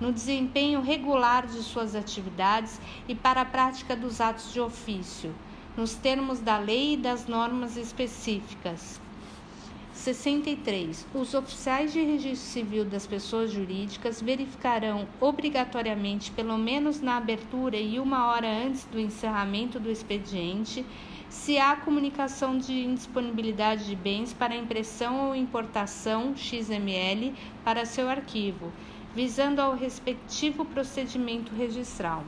no desempenho regular de suas atividades e para a prática dos atos de ofício, nos termos da lei e das normas específicas. 63. Os oficiais de registro civil das pessoas jurídicas verificarão obrigatoriamente, pelo menos na abertura e uma hora antes do encerramento do expediente, se há comunicação de indisponibilidade de bens para impressão ou importação XML para seu arquivo, visando ao respectivo procedimento registral.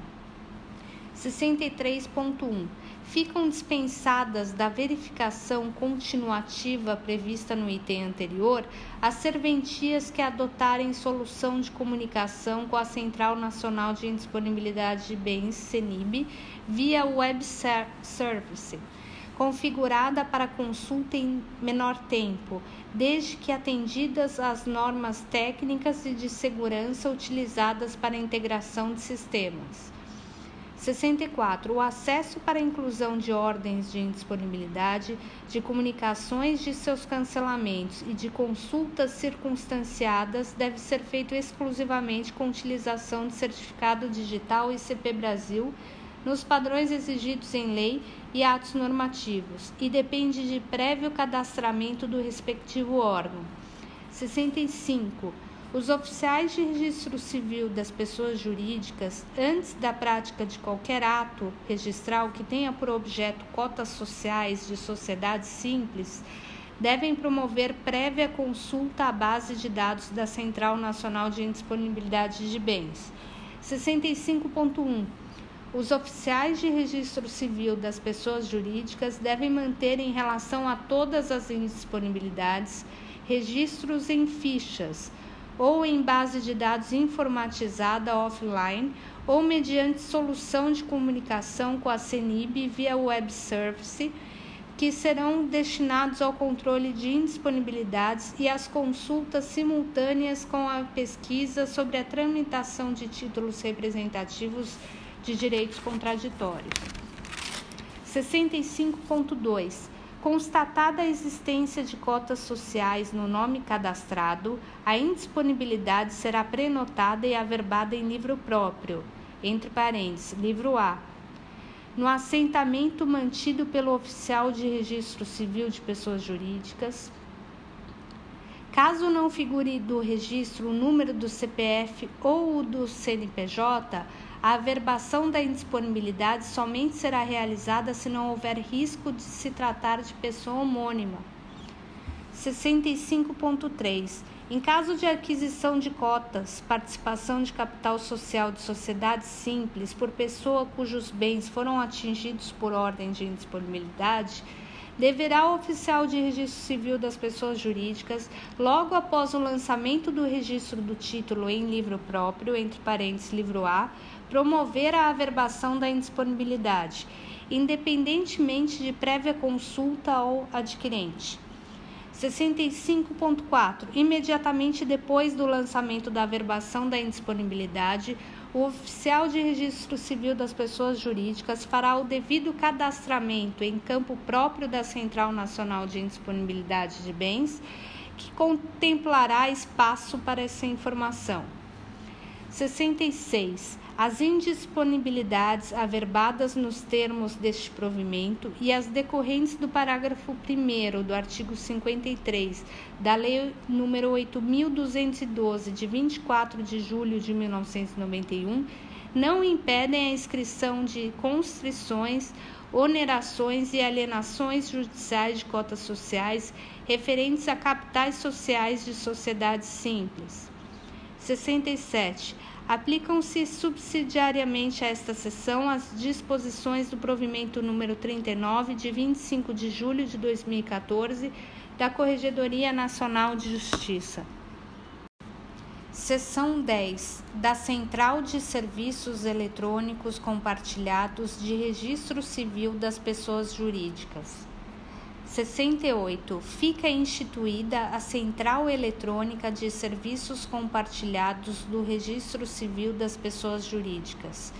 63.1 ficam dispensadas da verificação continuativa prevista no item anterior as serventias que adotarem solução de comunicação com a Central Nacional de Indisponibilidade de Bens, CENIB, via web service, configurada para consulta em menor tempo, desde que atendidas as normas técnicas e de segurança utilizadas para a integração de sistemas. 64. O acesso para a inclusão de ordens de indisponibilidade, de comunicações de seus cancelamentos e de consultas circunstanciadas deve ser feito exclusivamente com utilização de certificado digital ICP Brasil nos padrões exigidos em lei e atos normativos e depende de prévio cadastramento do respectivo órgão. 65 os oficiais de registro civil das pessoas jurídicas, antes da prática de qualquer ato registral que tenha por objeto cotas sociais de sociedades simples, devem promover prévia consulta à base de dados da Central Nacional de Indisponibilidade de Bens. 65.1 os oficiais de registro civil das pessoas jurídicas devem manter em relação a todas as indisponibilidades registros em fichas ou em base de dados informatizada offline ou mediante solução de comunicação com a CENIB via web service, que serão destinados ao controle de indisponibilidades e às consultas simultâneas com a pesquisa sobre a tramitação de títulos representativos de direitos contraditórios. 65.2 Constatada a existência de cotas sociais no nome cadastrado, a indisponibilidade será prenotada e averbada em livro próprio, entre parênteses, livro A, no assentamento mantido pelo oficial de registro civil de pessoas jurídicas. Caso não figure do registro o número do CPF ou o do CNPJ, a averbação da indisponibilidade somente será realizada se não houver risco de se tratar de pessoa homônima. 65.3. Em caso de aquisição de cotas, participação de capital social de sociedades simples por pessoa cujos bens foram atingidos por ordem de indisponibilidade, deverá o oficial de registro civil das pessoas jurídicas, logo após o lançamento do registro do título em livro próprio, entre parênteses, livro A, promover a averbação da indisponibilidade, independentemente de prévia consulta ao adquirente. 65.4. Imediatamente depois do lançamento da averbação da indisponibilidade, o oficial de registro civil das pessoas jurídicas fará o devido cadastramento em campo próprio da Central Nacional de Indisponibilidade de Bens, que contemplará espaço para essa informação. 66 as indisponibilidades averbadas nos termos deste provimento e as decorrentes do parágrafo 1 do artigo 53 da Lei nº 8.212, de 24 de julho de 1991, não impedem a inscrição de constrições, onerações e alienações judiciais de cotas sociais referentes a capitais sociais de sociedades simples. 67 Aplicam-se subsidiariamente a esta seção as disposições do provimento número 39, de 25 de julho de 2014, da Corregedoria Nacional de Justiça. Seção 10 da Central de Serviços Eletrônicos Compartilhados de Registro Civil das Pessoas Jurídicas. 68. Fica instituída a Central Eletrônica de Serviços Compartilhados do Registro Civil das Pessoas Jurídicas,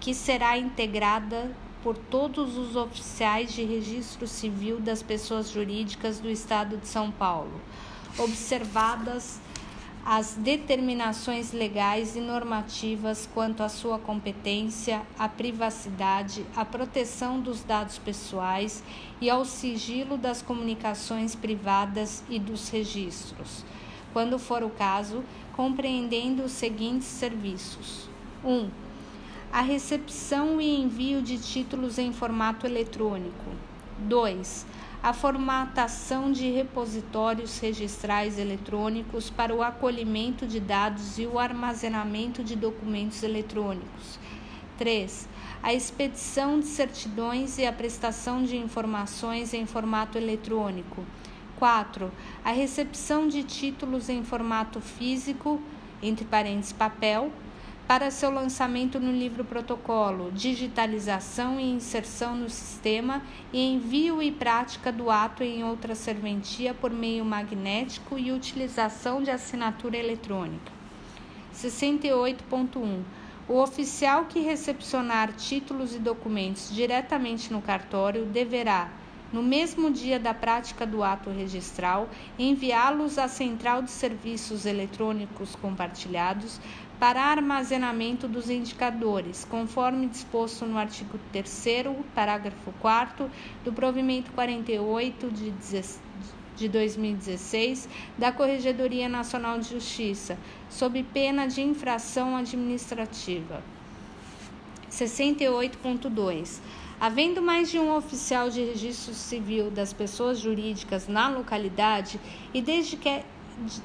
que será integrada por todos os oficiais de registro civil das pessoas jurídicas do Estado de São Paulo, observadas as determinações legais e normativas quanto à sua competência, à privacidade, à proteção dos dados pessoais e ao sigilo das comunicações privadas e dos registros, quando for o caso, compreendendo os seguintes serviços: 1. Um, a recepção e envio de títulos em formato eletrônico. 2 a formatação de repositórios registrais eletrônicos para o acolhimento de dados e o armazenamento de documentos eletrônicos. 3. A expedição de certidões e a prestação de informações em formato eletrônico. 4. A recepção de títulos em formato físico, entre parênteses papel, para seu lançamento no livro protocolo, digitalização e inserção no sistema e envio e prática do ato em outra serventia por meio magnético e utilização de assinatura eletrônica. 68.1 o oficial que recepcionar títulos e documentos diretamente no cartório deverá, no mesmo dia da prática do ato registral, enviá-los à Central de Serviços Eletrônicos Compartilhados para armazenamento dos indicadores, conforme disposto no artigo 3 parágrafo 4 do provimento 48 de, de 2016 da Corregedoria Nacional de Justiça, sob pena de infração administrativa. 68.2 Havendo mais de um oficial de registro civil das pessoas jurídicas na localidade e desde que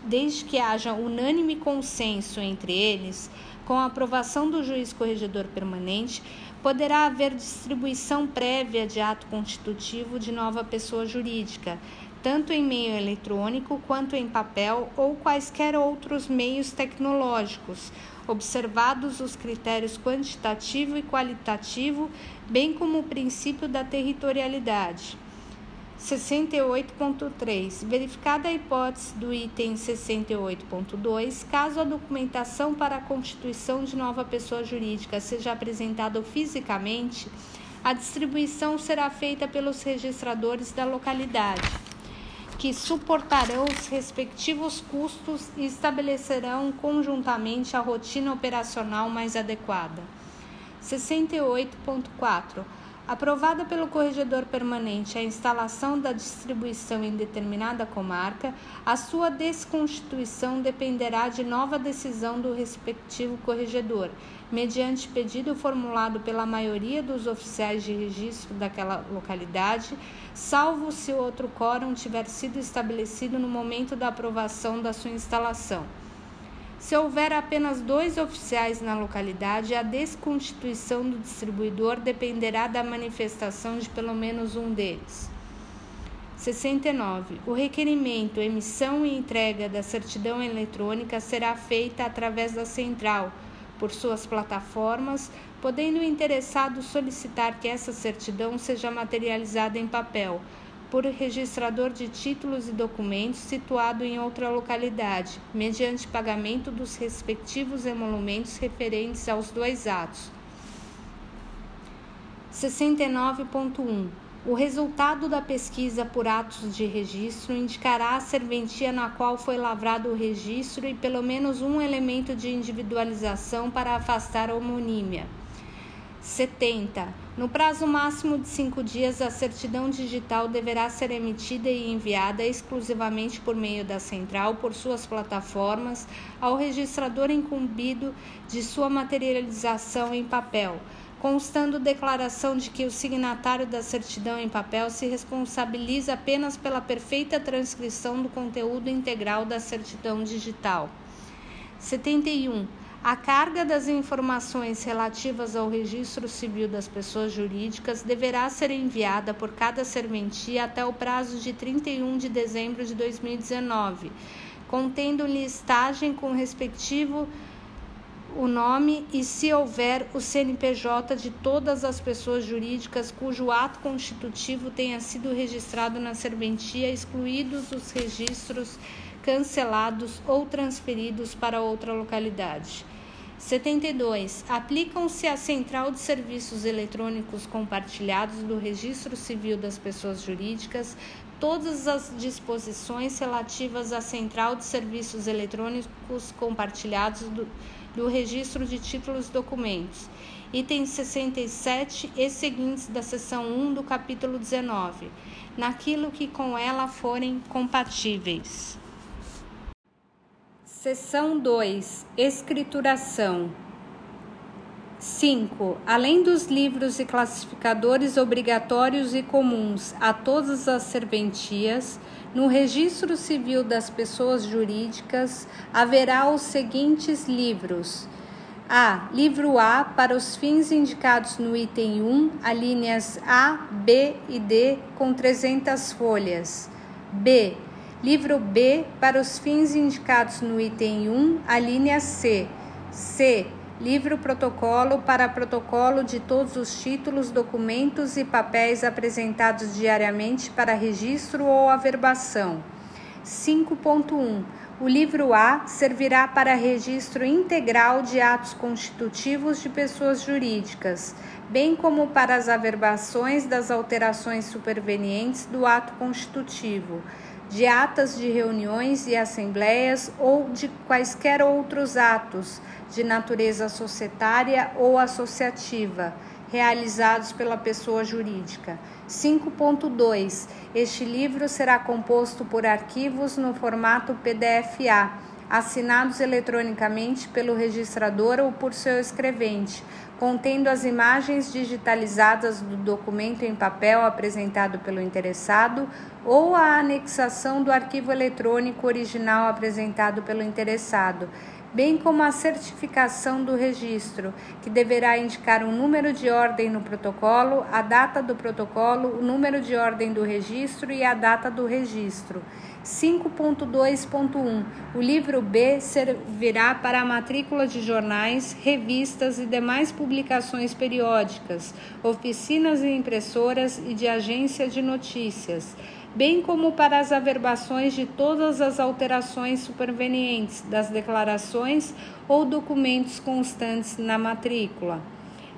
desde que haja unânime consenso entre eles, com a aprovação do juiz corregedor permanente, poderá haver distribuição prévia de ato constitutivo de nova pessoa jurídica, tanto em meio eletrônico quanto em papel ou quaisquer outros meios tecnológicos, observados os critérios quantitativo e qualitativo, bem como o princípio da territorialidade. 68.3. Verificada a hipótese do item 68.2, caso a documentação para a constituição de nova pessoa jurídica seja apresentada fisicamente, a distribuição será feita pelos registradores da localidade, que suportarão os respectivos custos e estabelecerão conjuntamente a rotina operacional mais adequada. 68.4 Aprovada pelo corregedor permanente a instalação da distribuição em determinada comarca, a sua desconstituição dependerá de nova decisão do respectivo corregedor, mediante pedido formulado pela maioria dos oficiais de registro daquela localidade, salvo se outro quórum tiver sido estabelecido no momento da aprovação da sua instalação. Se houver apenas dois oficiais na localidade, a desconstituição do distribuidor dependerá da manifestação de pelo menos um deles. 69. O requerimento, emissão e entrega da certidão eletrônica será feita através da central, por suas plataformas, podendo o interessado solicitar que essa certidão seja materializada em papel por registrador de títulos e documentos situado em outra localidade, mediante pagamento dos respectivos emolumentos referentes aos dois atos. 69.1 o resultado da pesquisa por atos de registro indicará a serventia na qual foi lavrado o registro e pelo menos um elemento de individualização para afastar a homonímia. 70. No prazo máximo de cinco dias, a certidão digital deverá ser emitida e enviada exclusivamente por meio da central, por suas plataformas, ao registrador incumbido de sua materialização em papel, constando declaração de que o signatário da certidão em papel se responsabiliza apenas pela perfeita transcrição do conteúdo integral da certidão digital. 71. A carga das informações relativas ao registro civil das pessoas jurídicas deverá ser enviada por cada serventia até o prazo de 31 de dezembro de 2019, contendo listagem com respectivo o nome e, se houver, o CNPJ de todas as pessoas jurídicas cujo ato constitutivo tenha sido registrado na serventia, excluídos os registros cancelados ou transferidos para outra localidade. 72. Aplicam-se à Central de Serviços Eletrônicos Compartilhados do Registro Civil das Pessoas Jurídicas todas as disposições relativas à Central de Serviços Eletrônicos Compartilhados do, do Registro de Títulos e Documentos. Itens 67 e seguintes da seção 1 do capítulo 19, naquilo que com ela forem compatíveis. Seção 2 Escrituração 5. Além dos livros e classificadores obrigatórios e comuns a todas as serventias, no registro civil das pessoas jurídicas haverá os seguintes livros: a. Livro A para os fins indicados no item 1, alíneas A, B e D com 300 folhas. B. Livro B para os fins indicados no item 1, alínea C. C livro protocolo para protocolo de todos os títulos, documentos e papéis apresentados diariamente para registro ou averbação. 5.1 o livro A servirá para registro integral de atos constitutivos de pessoas jurídicas, bem como para as averbações das alterações supervenientes do ato constitutivo, de atas de reuniões e assembleias ou de quaisquer outros atos de natureza societária ou associativa, realizados pela pessoa jurídica. 5.2. Este livro será composto por arquivos no formato PDF-A, assinados eletronicamente pelo registrador ou por seu escrevente, contendo as imagens digitalizadas do documento em papel apresentado pelo interessado ou a anexação do arquivo eletrônico original apresentado pelo interessado bem como a certificação do registro, que deverá indicar o número de ordem no protocolo, a data do protocolo, o número de ordem do registro e a data do registro. 5.2.1 O livro B servirá para a matrícula de jornais, revistas e demais publicações periódicas, oficinas e impressoras e de agência de notícias bem como para as averbações de todas as alterações supervenientes das declarações ou documentos constantes na matrícula.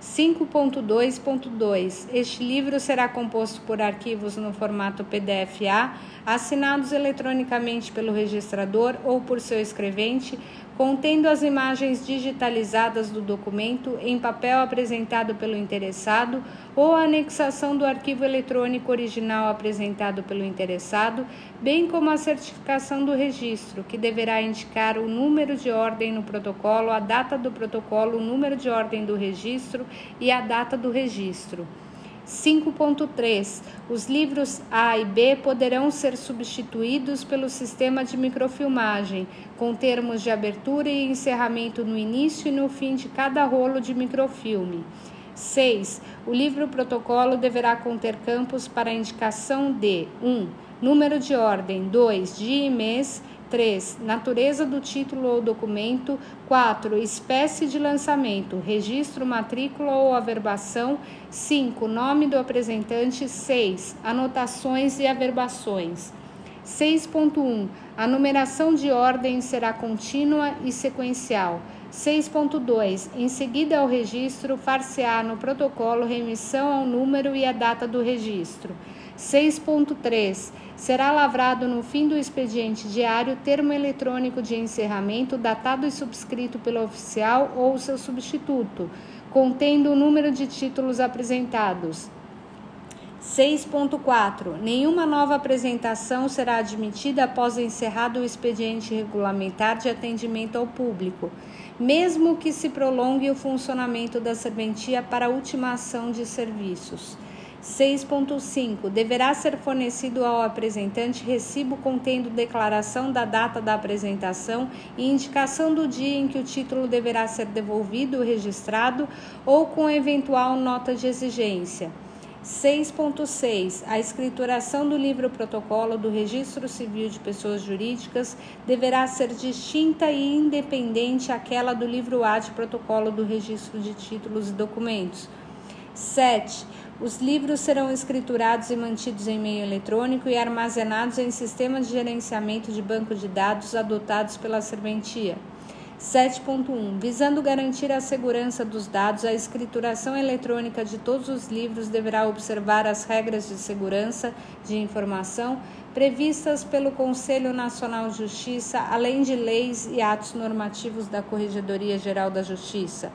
5.2.2 Este livro será composto por arquivos no formato PDF-A, assinados eletronicamente pelo registrador ou por seu escrevente, contendo as imagens digitalizadas do documento em papel apresentado pelo interessado ou a anexação do arquivo eletrônico original apresentado pelo interessado, bem como a certificação do registro, que deverá indicar o número de ordem no protocolo, a data do protocolo, o número de ordem do registro e a data do registro. 5.3. Os livros A e B poderão ser substituídos pelo sistema de microfilmagem, com termos de abertura e encerramento no início e no fim de cada rolo de microfilme. 6. O livro protocolo deverá conter campos para indicação de 1. Um, número de ordem, 2. Dia e mês, 3. Natureza do título ou documento. 4. Espécie de lançamento, registro, matrícula ou averbação. 5. Nome do apresentante. 6. Anotações e averbações. 6.1. A numeração de ordem será contínua e sequencial. 6.2. Em seguida ao registro, far-se-á no protocolo remissão ao número e a data do registro. 6.3. Será lavrado no fim do expediente diário termo eletrônico de encerramento datado e subscrito pelo oficial ou seu substituto, contendo o número de títulos apresentados. 6.4. Nenhuma nova apresentação será admitida após encerrado o expediente regulamentar de atendimento ao público, mesmo que se prolongue o funcionamento da serventia para ultimação de serviços. 6.5. Deverá ser fornecido ao apresentante recibo contendo declaração da data da apresentação e indicação do dia em que o título deverá ser devolvido registrado ou com eventual nota de exigência. 6.6. A escrituração do livro protocolo do Registro Civil de Pessoas Jurídicas deverá ser distinta e independente àquela do livro A de protocolo do Registro de Títulos e Documentos. 7. Os livros serão escriturados e mantidos em meio eletrônico e armazenados em sistemas de gerenciamento de banco de dados adotados pela serventia. 7.1. Visando garantir a segurança dos dados, a escrituração eletrônica de todos os livros deverá observar as regras de segurança de informação previstas pelo Conselho Nacional de Justiça, além de leis e atos normativos da Corregedoria Geral da Justiça.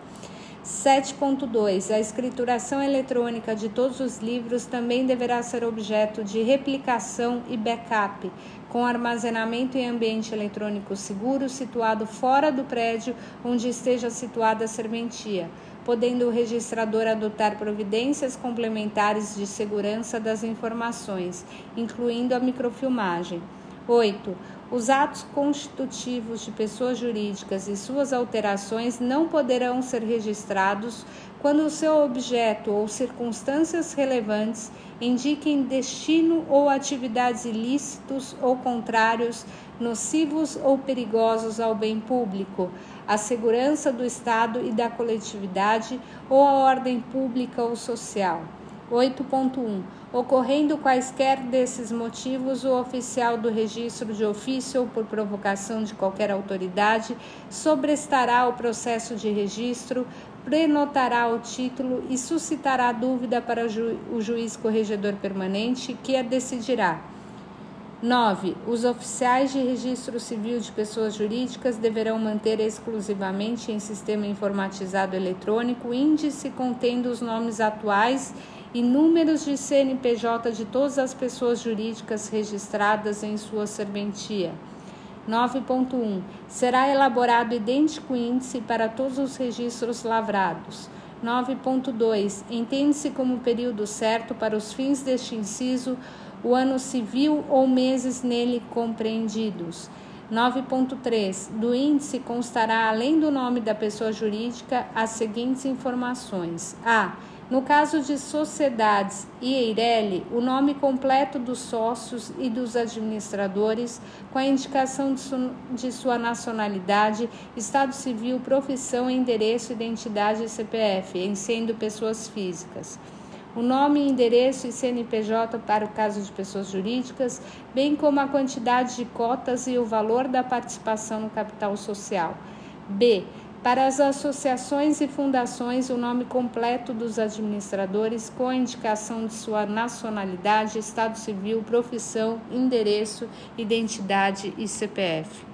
7.2. A escrituração eletrônica de todos os livros também deverá ser objeto de replicação e backup, com armazenamento em ambiente eletrônico seguro situado fora do prédio onde esteja situada a serventia, podendo o registrador adotar providências complementares de segurança das informações, incluindo a microfilmagem. 8. Os atos constitutivos de pessoas jurídicas e suas alterações não poderão ser registrados quando o seu objeto ou circunstâncias relevantes indiquem destino ou atividades ilícitos ou contrários, nocivos ou perigosos ao bem público, à segurança do Estado e da coletividade ou à ordem pública ou social. 8.1. Ocorrendo quaisquer desses motivos, o oficial do registro de ofício ou por provocação de qualquer autoridade sobrestará o processo de registro, prenotará o título e suscitará dúvida para o, ju o juiz corregedor permanente, que a decidirá. 9. Os oficiais de registro civil de pessoas jurídicas deverão manter exclusivamente em sistema informatizado eletrônico índice contendo os nomes atuais e números de CNPJ de todas as pessoas jurídicas registradas em sua serventia. 9.1. Será elaborado idêntico índice para todos os registros lavrados. 9.2. Entende-se como período certo para os fins deste inciso o ano civil ou meses nele compreendidos. 9.3. Do índice constará, além do nome da pessoa jurídica, as seguintes informações: a. No caso de sociedades e Eireli, o nome completo dos sócios e dos administradores, com a indicação de, su de sua nacionalidade, estado civil, profissão, endereço, identidade e CPF, em sendo pessoas físicas o nome, endereço e CNPJ para o caso de pessoas jurídicas, bem como a quantidade de cotas e o valor da participação no capital social. B. Para as associações e fundações, o nome completo dos administradores, com a indicação de sua nacionalidade, estado civil, profissão, endereço, identidade e CPF.